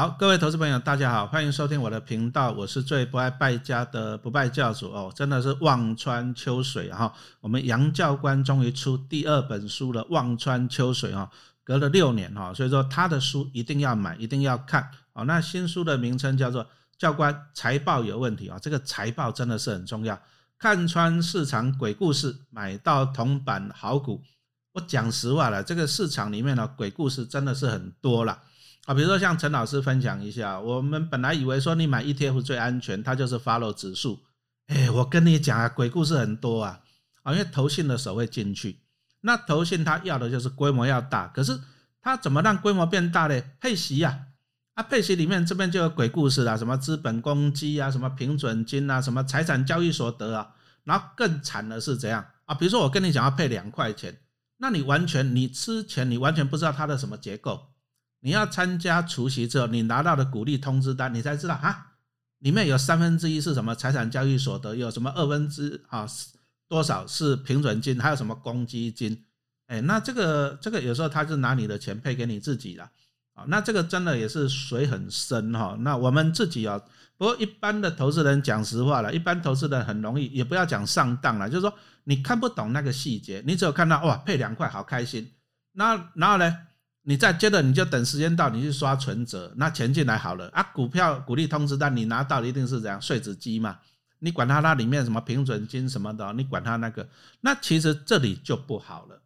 好，各位投资朋友，大家好，欢迎收听我的频道，我是最不爱败家的不败教主哦，真的是望穿秋水哈。我们杨教官终于出第二本书了，《望穿秋水》哈，隔了六年哈，所以说他的书一定要买，一定要看。好，那新书的名称叫做《教官财报有问题》啊，这个财报真的是很重要，看穿市场鬼故事，买到铜板好股。我讲实话了，这个市场里面的鬼故事真的是很多了。啊，比如说像陈老师分享一下，我们本来以为说你买 ETF 最安全，它就是 follow 指数。哎，我跟你讲啊，鬼故事很多啊。啊，因为投信的手会进去，那投信它要的就是规模要大，可是它怎么让规模变大呢？配息呀，啊，配息里面这边就有鬼故事啦，什么资本公积啊，什么平准金啊，什么财产交易所得啊，然后更惨的是怎样啊？比如说我跟你讲要配两块钱，那你完全你之前你完全不知道它的什么结构。你要参加除夕之后，你拿到的股利通知单，你才知道啊，里面有三分之一是什么财产交易所得，有什么二分之啊多少是平准金，还有什么公积金，哎，那这个这个有时候他是拿你的钱配给你自己了，啊，那这个真的也是水很深哈。那我们自己啊，不过一般的投资人讲实话了，一般投资人很容易，也不要讲上当了，就是说你看不懂那个细节，你只有看到哇配两块好开心，那然后呢？你再接着你就等时间到，你去刷存折，那钱进来好了啊。股票股利通知单你拿到一定是怎样？税子机嘛，你管它那里面什么平准金什么的，你管它那个，那其实这里就不好了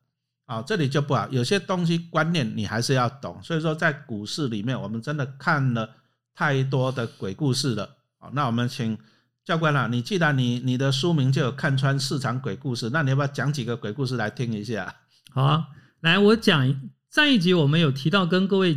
啊，这里就不好。有些东西观念你还是要懂。所以说在股市里面，我们真的看了太多的鬼故事了啊。那我们请教官了，你既然你你的书名就有看穿市场鬼故事，那你要不要讲几个鬼故事来听一下？好啊，来我讲。上一集我们有提到，跟各位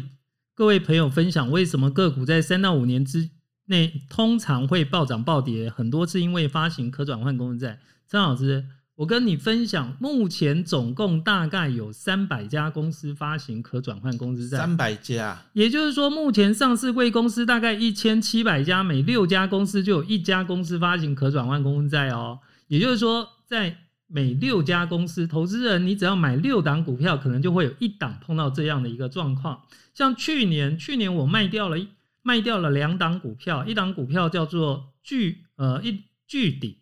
各位朋友分享，为什么个股在三到五年之内通常会暴涨暴跌，很多是因为发行可转换公司债。张老师，我跟你分享，目前总共大概有三百家公司发行可转换公司债。三百家，也就是说，目前上市贵公司大概一千七百家，每六家公司就有一家公司发行可转换公司债哦。也就是说，在每六家公司，投资人你只要买六档股票，可能就会有一档碰到这样的一个状况。像去年，去年我卖掉了卖掉了两档股票，一档股票叫做巨呃一巨鼎，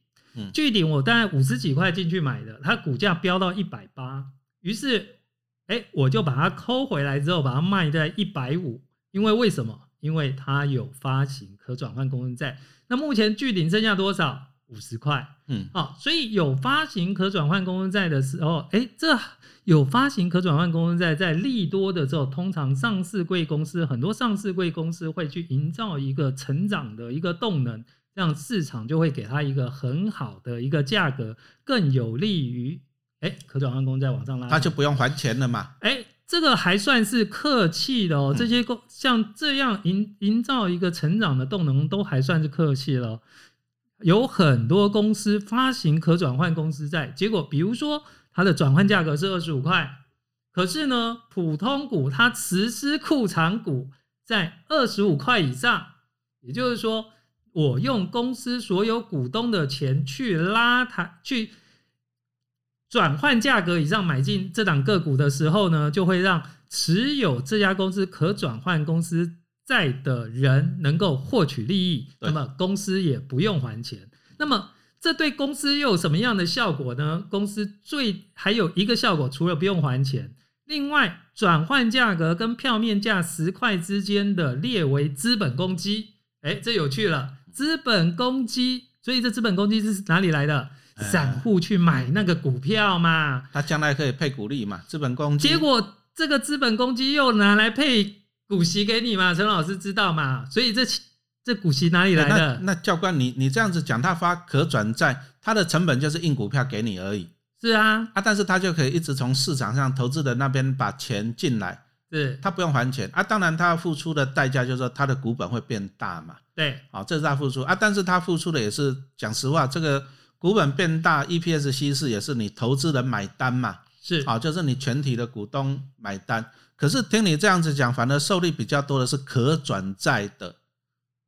巨鼎我大概五十几块进去买的，它股价飙到一百八，于是哎我就把它抠回来之后，把它卖在一百五，因为为什么？因为它有发行可转换公司债。那目前巨鼎剩下多少？五十块，嗯，好，所以有发行可转换公司债的时候，哎，这有发行可转换公司债在利多的时候，通常上市贵公司很多上市贵公司会去营造一个成长的一个动能，让市场就会给它一个很好的一个价格，更有利于哎可转换公司债往上拉，它就不用还钱了嘛？哎，这个还算是客气的哦，这些公像这样营营造一个成长的动能，都还算是客气了。有很多公司发行可转换公司债，结果比如说它的转换价格是二十五块，可是呢，普通股它实施库藏股在二十五块以上，也就是说，我用公司所有股东的钱去拉它去转换价格以上买进这档个股的时候呢，就会让持有这家公司可转换公司。在的人能够获取利益，那么公司也不用还钱。那么这对公司又有什么样的效果呢？公司最还有一个效果，除了不用还钱，另外转换价格跟票面价十块之间的列为资本公积。哎，这有趣了，资本公积。所以这资本公积是哪里来的？散户去买那个股票嘛，他将来可以配股利嘛？资本公积。结果这个资本公积又拿来配。股息给你嘛，陈老师知道嘛？所以这这股息哪里来的？那教官，你你这样子讲，他发可转债，他的成本就是印股票给你而已。是啊，啊，但是他就可以一直从市场上投资的那边把钱进来，是，他不用还钱啊。当然，他付出的代价就是说他的股本会变大嘛。对，好，这是他付出啊。但是他付出的也是讲实话，这个股本变大，EPS 稀释也是你投资人买单嘛。是，好，就是你全体的股东买单。可是听你这样子讲，反而受力比较多的是可转债的，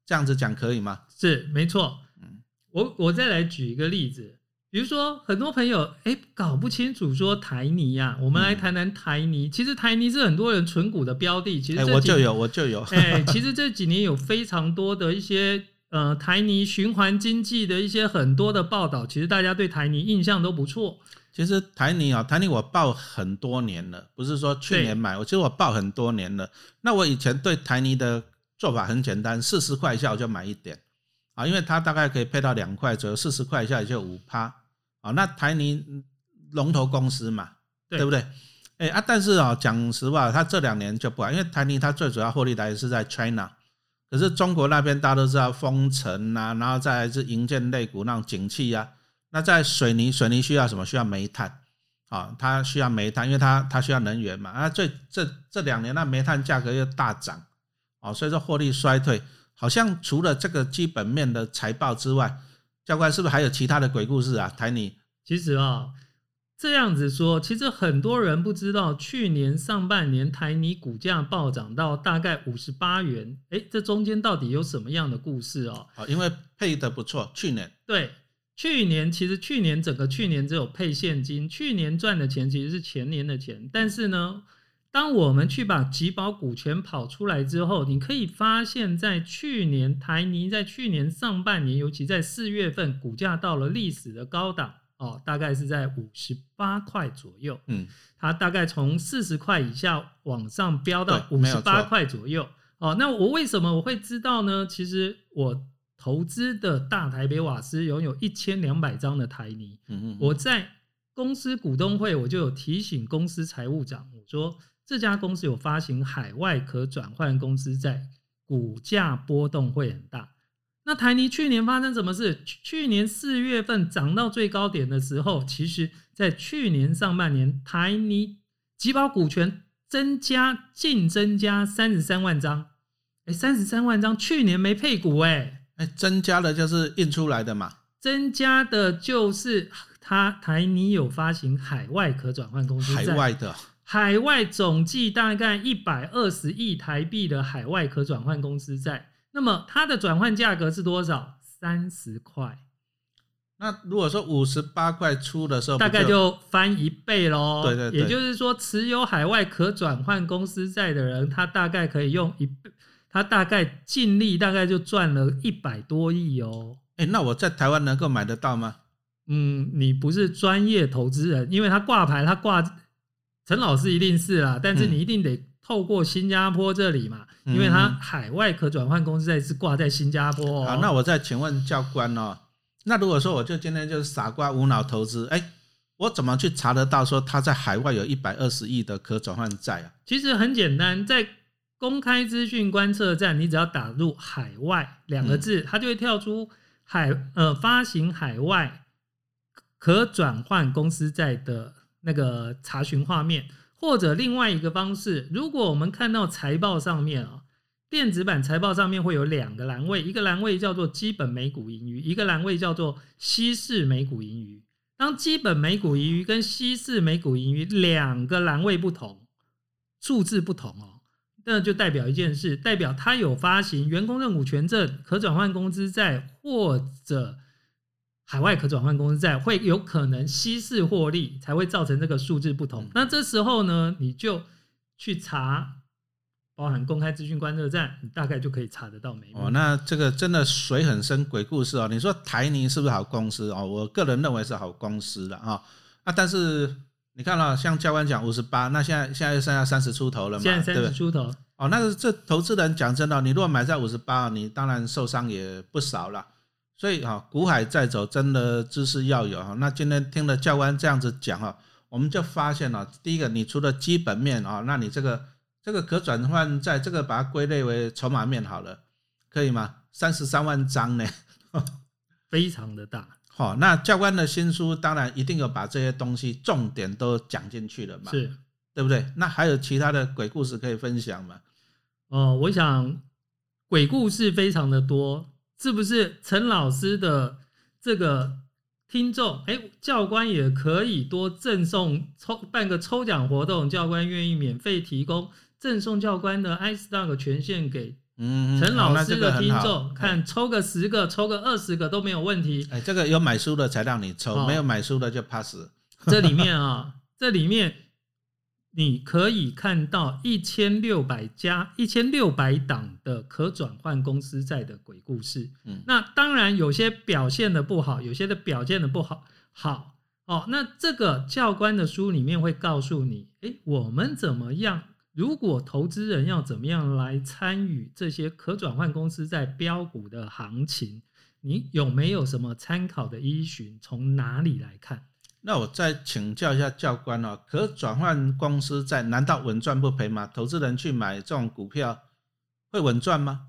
这样子讲可以吗？是没错。嗯，我我再来举一个例子，比如说，很多朋友哎搞不清楚说台泥呀、我们来谈谈台泥。其实台泥是很多人存股的标的，其实我就有，我就有。哎，其实这几年有非常多的一些呃台泥循环经济的一些很多的报道，其实大家对台泥印象都不错。其实台泥啊，台泥我报很多年了，不是说去年买，我其实我报很多年了。那我以前对台泥的做法很简单，四十块以下我就买一点啊，因为它大概可以配到两块左右，四十块以下也就五趴啊。那台泥嗯龙头公司嘛，对对不对？哎啊，但是啊，讲实话，它这两年就不好，因为台泥它最主要获利来源是在 China，可是中国那边大家都知道封城啊，然后再来是营建类股那种景气啊。那在水泥，水泥需要什么？需要煤炭啊，它需要煤炭，因为它它需要能源嘛。啊，最这这两年那煤炭价格又大涨，啊，所以说获利衰退。好像除了这个基本面的财报之外，教官是不是还有其他的鬼故事啊？台泥其实啊、这样子说，其实很多人不知道，去年上半年台泥股价暴涨到大概五十八元，哎，这中间到底有什么样的故事哦？啊，因为配的不错，去年对，去年其实去年整个去年只有配现金，去年赚的钱其实是前年的钱，但是呢，当我们去把集保股权跑出来之后，你可以发现，在去年台泥在去年上半年，尤其在四月份，股价到了历史的高档哦，大概是在五十八块左右，嗯，它大概从四十块以下往上飙到五十八错块左右。哦，那我为什么我会知道呢？其实我投资的大台北瓦斯拥有一千两百张的台泥，嗯嗯，我在公司股东会我就有提醒公司财务长，我说这家公司有发行海外可转换公司债，股价波动会很大。那台泥去年发生什么事？去去年四月份涨到最高点的时候，其实在去年上半年，台泥集保股权增加净增加三十三万张，哎，三十三万张，去年没配股哎、哎，增加的就是印出来的嘛，增加的就是它台泥有发行海外可转换公司海债，外的。海外总计大概一百二十亿台币的海外可转换公司债，那么它的转换价格是多少？三十块，那如果说五十八块出的时候，大概就翻一倍喽。对对对。也就是说，持有海外可转换公司债的人，他大概可以用一倍，他大概净利大概就赚了一百多亿哦。哎，那我在台湾能够买得到吗？嗯，你不是专业投资人，因为他挂牌，他挂陈老师一定是啦，但是嗯你一定得透过新加坡这里嘛，嗯因为他海外可转换公司债是挂在新加坡哦。好，那我再请问教官哦，那如果说我就今天就是傻瓜无脑投资，哎，我怎么去查得到说他在海外有一百二十亿的可转换债啊？其实很简单，在公开资讯观测站，你只要打入“海外”两个字，它就会跳出海呃发行海外可转换公司债的那个查询画面，或者另外一个方式，如果我们看到财报上面啊、电子版财报上面会有两个栏位，一个栏位叫做基本每股盈余，一个栏位叫做稀释每股盈余。当基本每股盈余跟稀释每股盈余两个栏位不同，数字不同哦，那就代表一件事，代表他有发行员工认股权证、可转换公司债或者海外可转换公司债，会有可能稀释获利，才会造成这个数字不同。嗯那这时候呢，你就去查，包含公开资讯观测站，你大概就可以查得到眉目。哦，那这个真的水很深，鬼故事哦。你说台泥是不是好公司哦？我个人认为是好公司的啊啊，但是你看了、像教官讲五十八，那现在现在又剩下三十出头了嘛，现在三？十出头，哦，那个这投资人讲真的哦，你如果买在五十八，你当然受伤也不少了。所以哈，股海在走，真的知识要有哈。那今天听了教官这样子讲哈，我们就发现了，第一个，你除了基本面啊，那你这个这个可转换债，这个把它归类为筹码面好了，可以吗？三十三万张呢？非常的大，好、那教官的新书当然一定有把这些东西重点都讲进去了嘛，是。对不对？那还有其他的鬼故事可以分享吗？哦，我想鬼故事非常的多，是不是？陈老师的这个听众，哎，教官也可以多赠送抽办个抽奖活动，教官愿意免费提供赠送教官的 iStock 权限给嗯，陈老师的听好众，看抽个十个，抽个二十个都没有问题。哎，这个有买书的才让你抽，哦没有买书的就 pass。这里 面啊，这里面你可以看到一千六百家、一千六百档的可转换公司债的鬼故事。嗯那当然有些表现的不好，有些的表现的不好。好哦，那这个教官的书里面会告诉你，诶，我们怎么样？如果投资人要怎么样来参与这些可转换公司在标股的行情？你有没有什么参考的依循？从哪里来看？那我再请教一下教官哦，可转换公司债难道稳赚不赔吗？投资人去买这种股票会稳赚吗？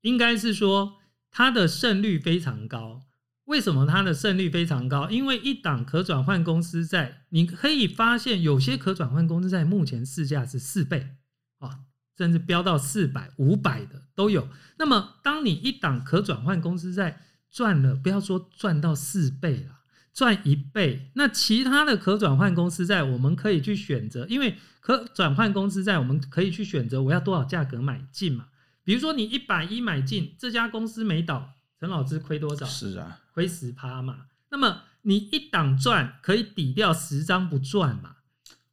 应该是说它的胜率非常高。为什么它的胜率非常高？因为一档可转换公司债，你可以发现有些可转换公司债目前市价是四倍啊，甚至飙到四百、五百的都有。那么，当你一档可转换公司债赚了，不要说赚到四倍了，赚一倍，那其他的可转换公司债我们可以去选择，因为可转换公司债我们可以去选择我要多少价格买进嘛。比如说你一百一买进，这家公司没倒，陈老师亏多少？是啊，亏十趴嘛。那么你一档赚可以抵掉十张不赚嘛？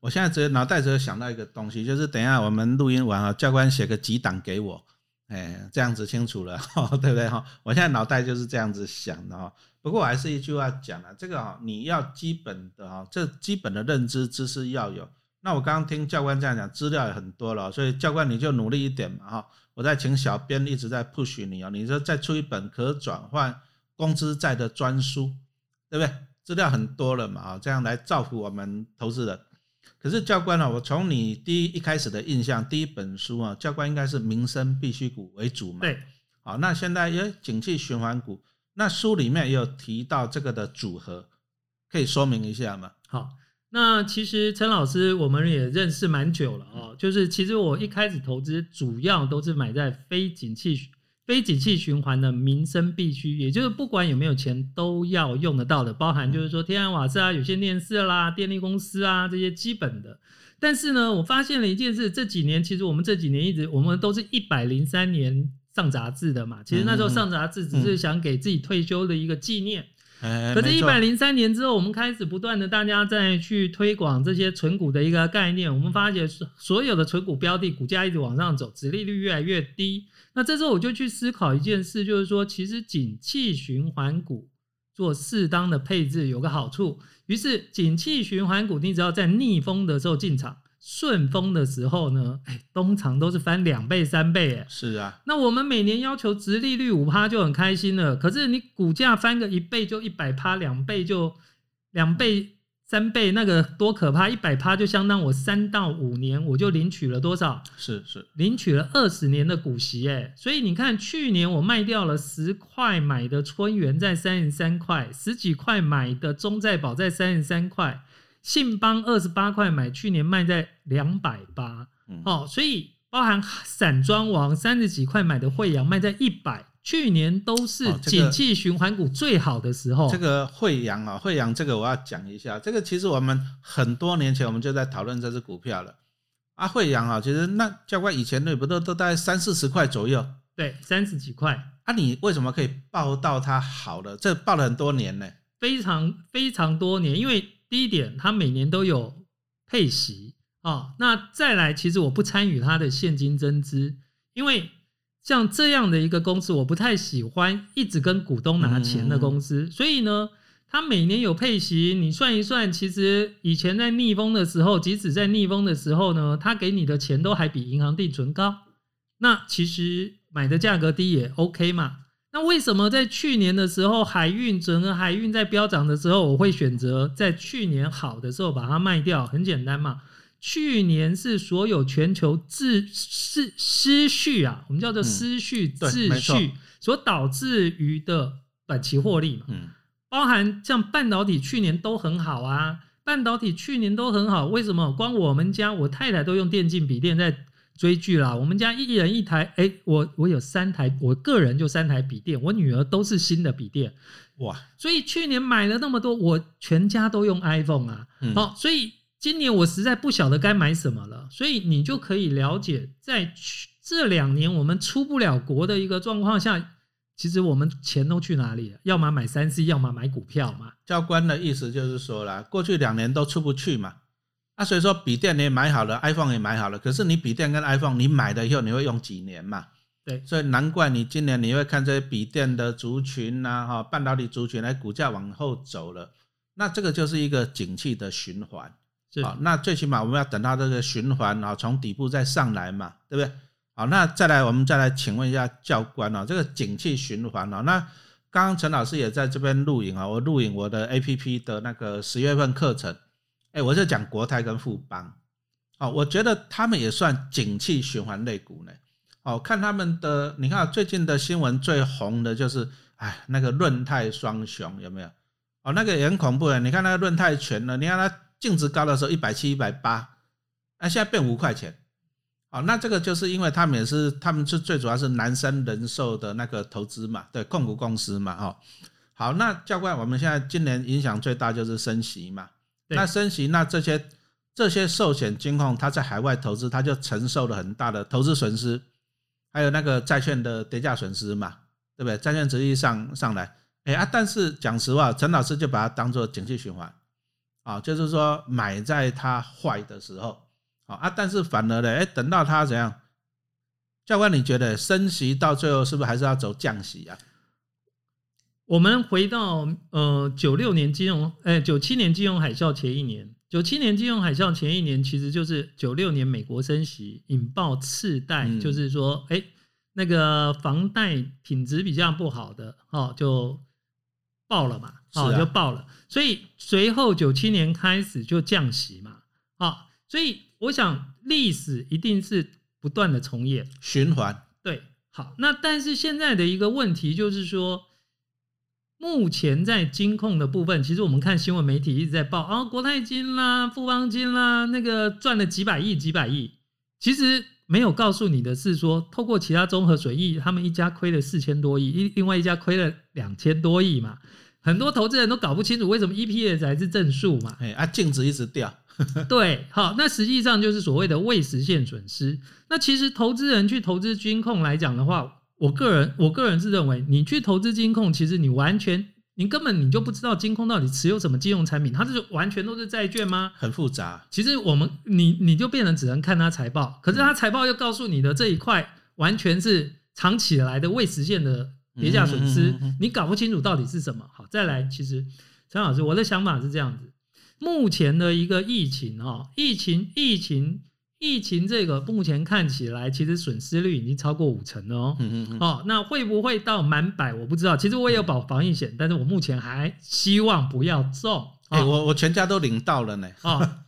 我现在只有脑袋只有想到一个东西，就是等一下我们录音完啊，教官写个几档给我，哎，这样子清楚了，对不对哈？我现在脑袋就是这样子想的哈。不过我还是一句话讲了，这个哈，你要基本的哈，这基本的认知知识要有。那我刚刚听教官这样讲，资料也很多了，所以教官你就努力一点嘛哈。我在请小编一直在 push 你哦，你说再出一本可转换工资债的专书，对不对？资料很多了嘛啊，这样来造福我们投资人。可是教官啊、我从你第一一开始的印象，第一本书啊，教官应该是民生必需股为主嘛。。对，好，那现在也景气循环股，那书里面也有提到这个的组合，可以说明一下吗？好。那其实陈老师我们也认识蛮久了哦，就是其实我一开始投资主要都是买在非景气、非景气循环的民生必须，也就是不管有没有钱都要用得到的，包含就是说天然瓦斯啊、有线电视啦、电力公司啊这些基本的。但是呢，我发现了一件事，这几年其实我们这几年一直我们都是一百零三年上杂志的嘛，其实那时候上杂志只是想给自己退休的一个纪念。哎，可是，一百零三年之后，我们开始不断的大家在去推广这些存股的一个概念。我们发觉所所有的存股标的股价一直往上走，殖利率越来越低。那这时候我就去思考一件事，就是说，其实景气循环股做适当的配置有个好处。于是，景气循环股你只要在逆风的时候进场，顺风的时候呢，哎，通常都是翻两倍、三倍，哎。是啊，那我们每年要求殖利率五趴就很开心了，可是你股价翻个一倍就一百趴，两倍就两倍、三倍，那个多可怕！一百趴就相当我三到五年我就领取了多少？是是，领取了二十年的股息，哎，所以你看，去年我卖掉了十块买的春元在三十三块，十几块买的中债宝在三十三块，信邦二十八块买，去年卖在两百八。嗯，哦，所以包含散装王三十几块买的惠阳卖在一百，去年都是景气循环股最好的时候。这个惠阳啊，惠阳这个我要讲一下，这个其实我们很多年前我们就在讨论这只股票了。啊，惠阳啊，其实那教官以前那不都都大概三四十块左右对，三十几块，啊？你为什么可以报到它好了？这报了很多年呢。非常非常多年。因为第一点，它每年都有配息哦。那再来，其实我不参与它的现金增资，因为像这样的一个公司，我不太喜欢一直跟股东拿钱的公司，所以呢。它每年有配息，你算一算，其实以前在逆风的时候，即使在逆风的时候呢，它给你的钱都还比银行定存高。那其实买的价格低也 OK 嘛。那为什么在去年的时候，海运整个海运在飙涨的时候，我会选择在去年好的时候把它卖掉？很简单嘛，去年是所有全球秩失失序啊，我们叫做失序秩序所导致于的短期获利嘛。嗯，包含像半导体去年都很好啊，半导体去年都很好，为什么？光我们家我太太都用电竞笔电在追剧啦，我们家一人一台，哎，我我有三台，我个人就三台笔电，我女儿都是新的笔电，哇，所以去年买了那么多，我全家都用 iPhone 啊，嗯。好、所以今年我实在不晓得该买什么了，所以你就可以了解，在去这两年我们出不了国的一个状况下，其实我们钱都去哪里了？要么买三 C，要么买股票嘛。教官的意思就是说啦，过去两年都出不去嘛，啊，所以说笔电你也买好了，iPhone 也买好了，可是你笔电跟 iPhone 你买了以后你会用几年嘛？对，所以难怪你今年你会看这些笔电的族群呐，哈，半导体族群来股价往后走了，那这个就是一个景气的循环。好，那最起码我们要等到这个循环啊，从底部再上来嘛，对不对？好，那再来我们再来请问一下教官啊，这个景气循环啊，那刚刚陈老师也在这边录影啊，我录影我的 A P P 的那个十月份课程，哎，我是讲国泰跟富邦，哦，我觉得他们也算景气循环类股呢。哦，看他们的，你看最近的新闻最红的就是，哎，那个润泰双雄有没有？哦，那个也很恐怖的，你看那个润泰全呢，你看它。净值高的时候一百七、一百八，那现在变五块钱，哦，那这个就是因为他们也是，他们是最主要是南山人寿的那个投资嘛，对，控股公司嘛，哈，好，那教官，我们现在今年影响最大就是升息嘛，那升息，那这些这些寿险金控，它在海外投资，它就承受了很大的投资损失，还有那个债券的跌价损失嘛，对不对？债券直接上上来，哎啊，但是讲实话，陈老师就把它当做景气循环。啊，就是说买在它坏的时候，啊啊，但是反而呢，哎，等到它怎样？教官，你觉得升息到最后是不是还是要走降息啊？我们回到呃九六年金融，哎，九七年金融海啸前一年，九七年金融海啸前一年，其实就是九六年美国升息引爆次贷，就是说，哎，那个房贷品质比较不好的，哦，就爆了嘛。哦，就爆了，所以随后九七年开始就降息嘛，啊，所以我想历史一定是不断的重演。循环。对，好，那但是现在的一个问题就是说，目前在金控的部分，其实我们看新闻媒体一直在报啊，国泰金啦、富邦金啦，那个赚了几百亿、几百亿，其实没有告诉你的是说，透过其他综合水益，他们一家亏了四千多亿，一另外一家亏了两千多亿嘛。很多投资人都搞不清楚为什么 EPS 还是正数嘛？哎啊，净值一直掉。对，好，那实际上就是所谓的未实现损失。那其实投资人去投资金控来讲的话，我个人我个人是认为，你去投资金控，其实你完全你根本你就不知道金控到底持有什么金融产品，它是完全都是债券吗？很复杂。其实我们你你就变成只能看它财报，可是它财报又告诉你的这一块完全是藏起来的未实现的。跌价损失，你搞不清楚到底是什么。好，再来，其实陈老师，我的想法是这样子：目前的一个疫情，哈，疫情，疫情，疫情，这个目前看起来，其实损失率已经超过五成了哦。嗯嗯哦，那会不会到满百？我不知道。其实我也有保防疫险，但是我目前还希望不要中。哎，我我全家都领到了呢。啊，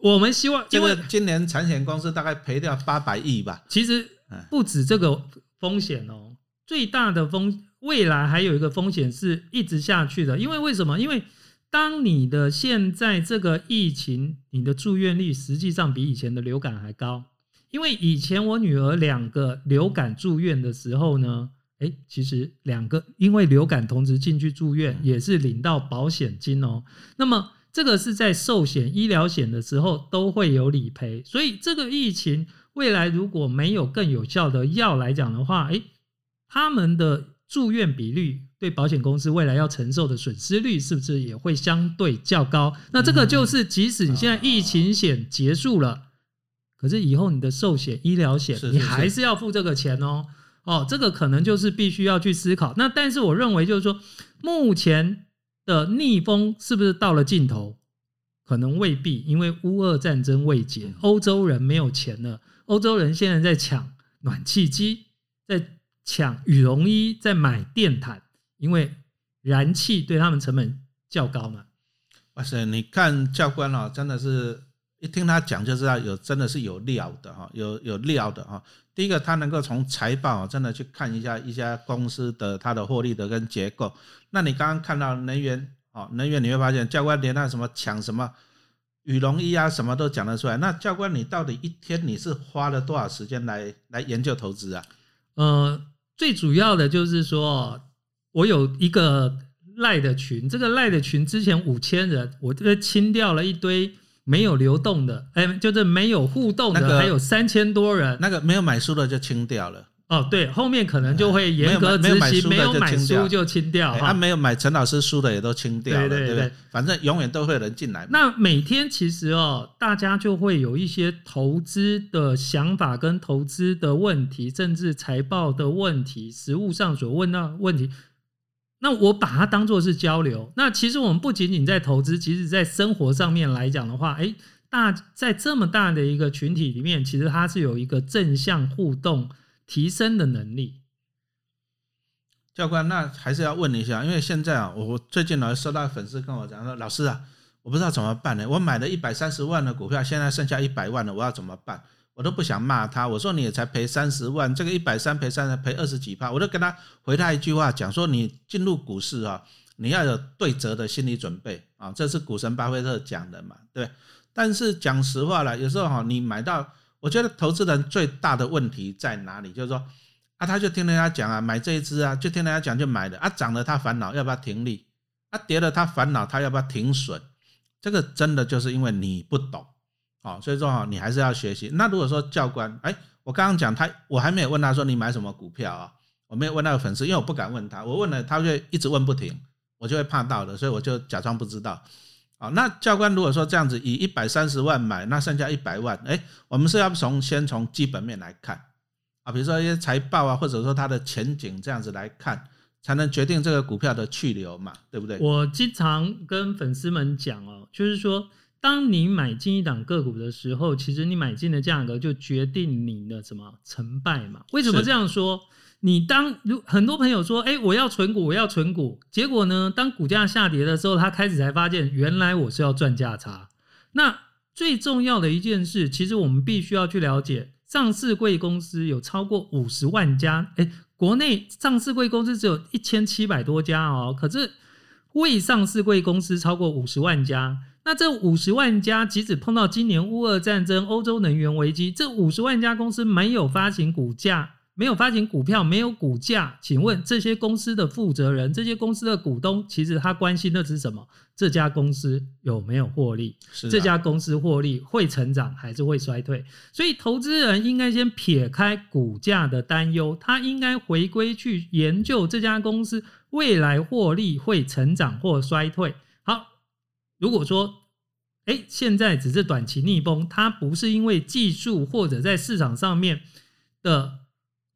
我们希望，因为今年产险公司大概赔掉八百亿吧。其实不止这个风险哦。最大的风，未来还有一个风险是一直下去的，因为为什么？因为当你的现在这个疫情，你的住院率实际上比以前的流感还高。因为以前我女儿两个流感住院的时候呢，哎，其实两个因为流感同时进去住院，也是领到保险金哦。那么这个是在寿险、医疗险的时候都会有理赔，所以这个疫情未来如果没有更有效的药来讲的话，哎。他们的住院比率对保险公司未来要承受的损失率是不是也会相对较高？那这个就是即使你现在疫情险结束了，可是以后你的寿险、医疗险你还是要付这个钱哦。哦，这个可能就是必须要去思考。那但是我认为就是说，目前的逆风是不是到了尽头？可能未必，因为乌俄战争未结，欧洲人没有钱了，欧洲人现在在抢暖气机，在。抢羽绒衣，在买电毯，因为燃气对他们成本较高嘛。哇塞，你看教官哦，真的是一听他讲就知道有真的是有料的哈，有有料的哈。第一个，他能够从财报真的去看一下一家公司的它的获利的跟结构。那你刚刚看到能源哦，能源你会发现教官连那什么抢什么羽绒衣啊，什么都讲得出来。那教官，你到底一天你是花了多少时间来来研究投资啊？呃。最主要的就是说，我有一个赖的群，这个赖的群之前五千人，我这个清掉了一堆没有流动的，哎，就是没有互动的，那个还有三千多人。那个没有买书的就清掉了。哦，对，后面可能就会严格执行，没有买书就清掉。他没有买陈老师书的也都清掉了，对不对？反正永远都会有人进来。那每天其实哦，大家就会有一些投资的想法跟投资的问题，甚至财报的问题，实物上所问到问题。那我把它当做是交流。那其实我们不仅仅在投资，其实在生活上面来讲的话，哎，大在这么大的一个群体里面，其实它是有一个正向互动。提升的能力，教官，那还是要问一下，因为现在啊，我最近呢收到粉丝跟我讲说，老师啊，我不知道怎么办呢？我买了一百三十万的股票，现在剩下一百万了，我要怎么办？我都不想骂他，我说你也才赔三十万，这个一百三赔三十，赔二十几趴，我都跟他回他一句话，讲说你进入股市啊，你要有对折的心理准备啊，这是股神巴菲特讲的嘛，对。但是讲实话了，有时候哈，你买到。我觉得投资人最大的问题在哪里？就是说，啊，他就听人家讲啊，买这一支啊，就听人家讲就买了啊，涨了他烦恼要不要停利，啊，跌了他烦恼他要不要停损，这个真的就是因为你不懂，哦，所以说哈，你还是要学习。那如果说教官，哎，我刚刚讲他，我还没有问他说你买什么股票啊，我没有问那个粉丝，因为我不敢问他，我问了他就一直问不停，我就会怕到的，所以我就假装不知道。啊，那教官如果说这样子以一百三十万买，那剩下一百万，哎，我们是要从先从基本面来看啊，比如说一些财报啊，或者说它的前景这样子来看，才能决定这个股票的去留嘛，对不对？我经常跟粉丝们讲哦，就是说，当你买进一档个股的时候，其实你买进的价格就决定你的什么成败嘛。为什么这样说？你当如很多朋友说，哎，我要存股，我要存股，结果呢，当股价下跌的时候，他开始才发现，原来我是要赚价差。那最重要的一件事，其实我们必须要去了解，上市贵公司有超过五十万家，哎，国内上市贵公司只有一千七百多家哦，可是未上市贵公司超过五十万家。那这五十万家，即使碰到今年乌俄战争、欧洲能源危机，这五十万家公司没有发行股价。没有发行股票，没有股价，请问这些公司的负责人、这些公司的股东，其实他关心的是什么？这家公司有没有获利？这家公司获利会成长还是会衰退？所以投资人应该先撇开股价的担忧，他应该回归去研究这家公司未来获利会成长或衰退。好，如果说，哎，现在只是短期逆风，它不是因为技术或者在市场上面的。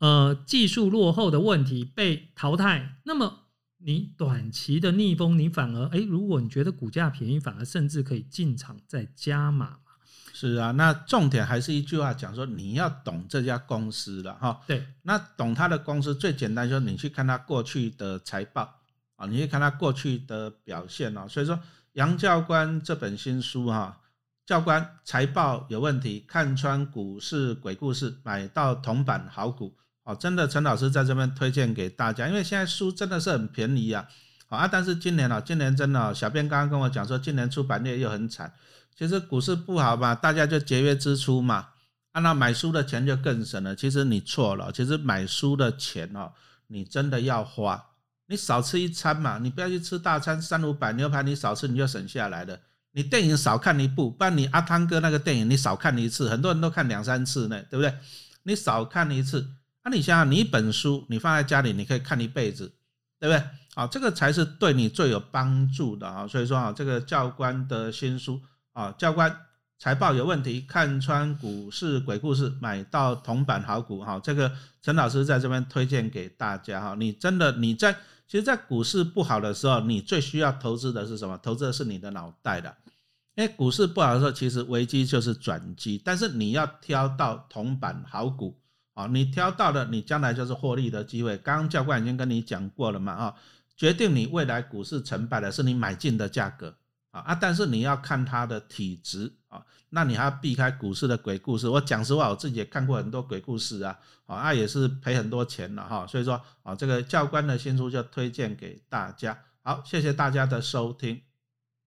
呃，技术落后的问题被淘汰，那么你短期的逆风，你反而哎，如果你觉得股价便宜，反而甚至可以进场再加码嘛？是啊，那重点还是一句话讲说，你要懂这家公司了哈。对，那懂他的公司最简单，就是你去看他过去的财报啊，你去看他过去的表现哦。所以说，杨教官这本新书哈。教官财报有问题，看穿股市鬼故事，买到铜板好股哦！真的，陈老师在这边推荐给大家，因为现在书真的是很便宜啊！好啊，但是今年啊，今年真的，小编刚刚跟我讲说，今年出版业又很惨。其实股市不好吧，大家就节约支出嘛，啊，那买书的钱就更省了。其实你错了，其实买书的钱哦，你真的要花，你少吃一餐嘛，你不要去吃大餐，三五百牛排你少吃，你就省下来了。你电影少看一部，不然你阿汤哥那个电影你少看一次，很多人都看两三次呢，对不对？你少看一次，那你想想，你一本书你放在家里，你可以看一辈子，对不对？啊，这个才是对你最有帮助的啊！所以说啊，这个教官的新书啊，教官财报有问题，看穿股市鬼故事，买到铜板好股哈，这个陈老师在这边推荐给大家哈，你真的你在。其实，在股市不好的时候，你最需要投资的是什么？投资的是你的脑袋的。因为股市不好的时候，其实危机就是转机。但是你要挑到铜板好股啊，你挑到了，你将来就是获利的机会。刚刚教官已经跟你讲过了嘛，啊，决定你未来股市成败的是你买进的价格。啊啊！但是你要看它的体质啊，那你还要避开股市的鬼故事。我讲实话，我自己也看过很多鬼故事啊，啊也是赔很多钱了哈。所以说啊，这个教官的新书就推荐给大家。好，谢谢大家的收听。